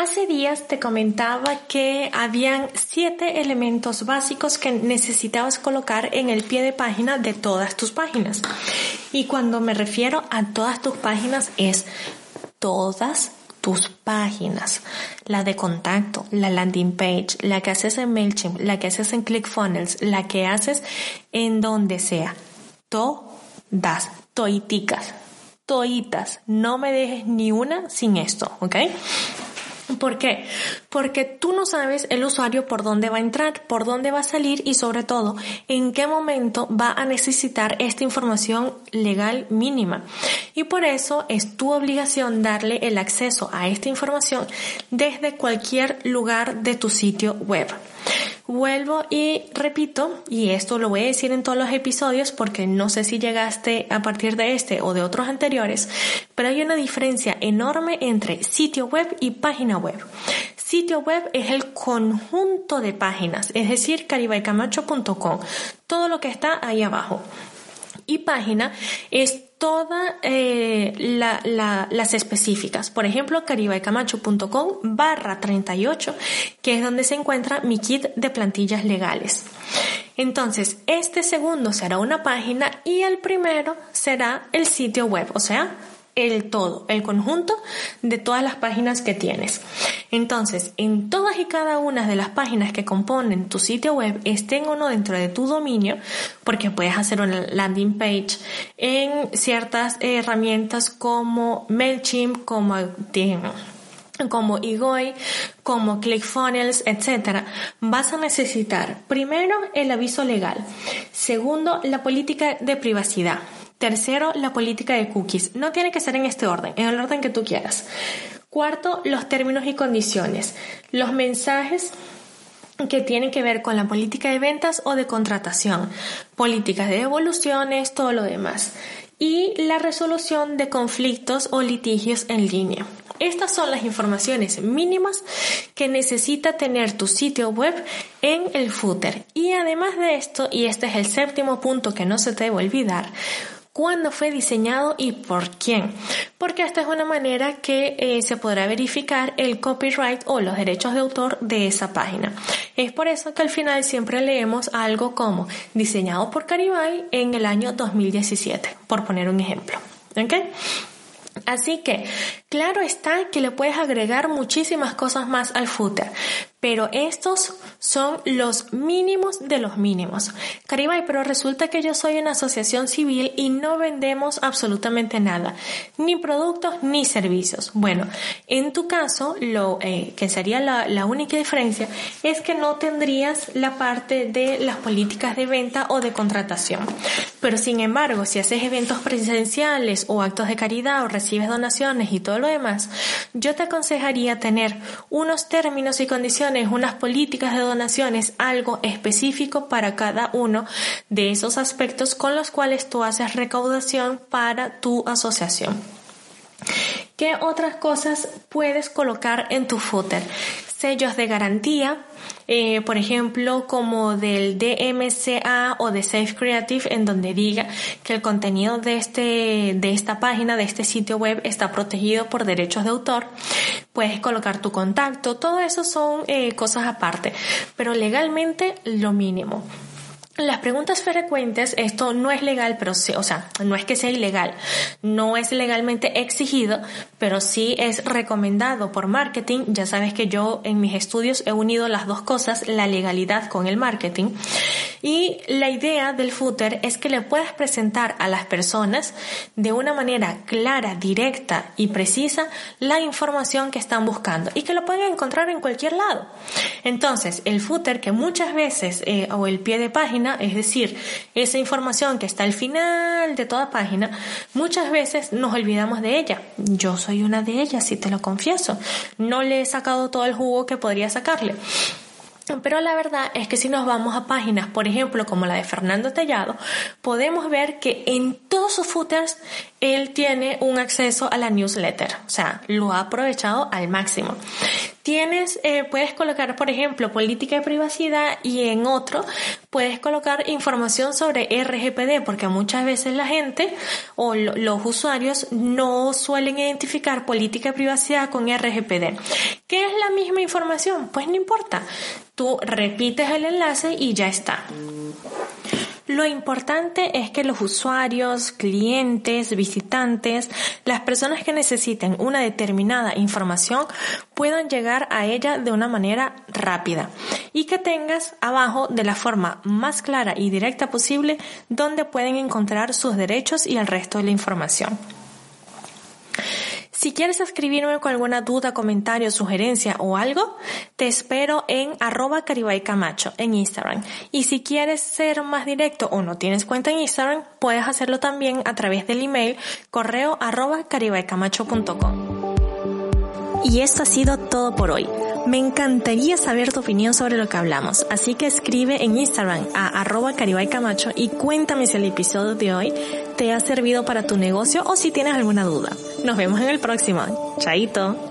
Hace días te comentaba que habían siete elementos básicos que necesitabas colocar en el pie de página de todas tus páginas. Y cuando me refiero a todas tus páginas es todas tus páginas, la de contacto, la landing page, la que haces en MailChimp, la que haces en ClickFunnels, la que haces en donde sea. Todas, toiticas, toitas. No me dejes ni una sin esto, ¿ok? ¿Por qué? Porque tú no sabes el usuario por dónde va a entrar, por dónde va a salir y sobre todo en qué momento va a necesitar esta información legal mínima. Y por eso es tu obligación darle el acceso a esta información desde cualquier lugar de tu sitio web. Vuelvo y repito, y esto lo voy a decir en todos los episodios porque no sé si llegaste a partir de este o de otros anteriores, pero hay una diferencia enorme entre sitio web y página web. Sitio web es el conjunto de páginas, es decir, caribaycamacho.com, todo lo que está ahí abajo. Y página es todas eh, las específicas. Por ejemplo, caribaycamacho.com barra 38, que es donde se encuentra mi kit de plantillas legales. Entonces, este segundo será una página y el primero será el sitio web, o sea, el todo, el conjunto de todas las páginas que tienes. Entonces, en todas y cada una de las páginas que componen tu sitio web, estén o no dentro de tu dominio, porque puedes hacer una landing page en ciertas herramientas como MailChimp, como como Igoi, como ClickFunnels, etc., vas a necesitar primero el aviso legal, segundo la política de privacidad, Tercero, la política de cookies. No tiene que ser en este orden, en el orden que tú quieras. Cuarto, los términos y condiciones. Los mensajes que tienen que ver con la política de ventas o de contratación, políticas de devoluciones, todo lo demás. Y la resolución de conflictos o litigios en línea. Estas son las informaciones mínimas que necesita tener tu sitio web en el footer. Y además de esto, y este es el séptimo punto que no se te debe olvidar, cuándo fue diseñado y por quién. Porque esta es una manera que eh, se podrá verificar el copyright o los derechos de autor de esa página. Es por eso que al final siempre leemos algo como diseñado por Caribay en el año 2017, por poner un ejemplo. Así que, claro está que le puedes agregar muchísimas cosas más al footer, pero estos son los mínimos de los mínimos. Caribay, pero resulta que yo soy una asociación civil y no vendemos absolutamente nada, ni productos ni servicios. Bueno, en tu caso, lo eh, que sería la, única diferencia es que no tendrías la parte de las políticas de venta o de contratación. Pero sin embargo, si haces eventos presenciales o actos de caridad o recibes donaciones y todo lo demás, yo te aconsejaría tener unos términos y condiciones unas políticas de donaciones, algo específico para cada uno de esos aspectos con los cuales tú haces recaudación para tu asociación. ¿Qué otras cosas puedes colocar en tu footer? Sellos de garantía, eh, por ejemplo, como del DMCA o de Safe Creative, en donde diga que el contenido de este, de esta página, de este sitio web, está protegido por derechos de autor. Puedes colocar tu contacto, todo eso son eh, cosas aparte, pero legalmente lo mínimo. Las preguntas frecuentes, esto no es legal, pero sí, o sea, no es que sea ilegal, no es legalmente exigido, pero sí es recomendado por marketing. Ya sabes que yo en mis estudios he unido las dos cosas, la legalidad con el marketing. Y la idea del footer es que le puedas presentar a las personas de una manera clara, directa y precisa la información que están buscando y que lo pueden encontrar en cualquier lado. Entonces, el footer que muchas veces, eh, o el pie de página, es decir, esa información que está al final de toda página, muchas veces nos olvidamos de ella. Yo soy una de ellas, si te lo confieso. No le he sacado todo el jugo que podría sacarle. Pero la verdad es que si nos vamos a páginas, por ejemplo, como la de Fernando Tellado, podemos ver que en todos sus footers él tiene un acceso a la newsletter, o sea, lo ha aprovechado al máximo. Tienes, eh, puedes colocar, por ejemplo, política de privacidad y en otro puedes colocar información sobre RGPD, porque muchas veces la gente o los usuarios no suelen identificar política de privacidad con RGPD. ¿Qué es la misma información? Pues no importa. Tú repites el enlace y ya está. Lo importante es que los usuarios, clientes, visitantes, las personas que necesiten una determinada información puedan llegar a ella de una manera rápida y que tengas abajo de la forma más clara y directa posible donde pueden encontrar sus derechos y el resto de la información. Si quieres escribirme con alguna duda, comentario, sugerencia o algo, te espero en arroba camacho en Instagram. Y si quieres ser más directo o no tienes cuenta en Instagram, puedes hacerlo también a través del email correo arroba caribaycamacho.com. Y esto ha sido todo por hoy. Me encantaría saber tu opinión sobre lo que hablamos, así que escribe en Instagram a arroba caribaycamacho y cuéntame si el episodio de hoy te ha servido para tu negocio o si tienes alguna duda. Nos vemos en el próximo. Chaito.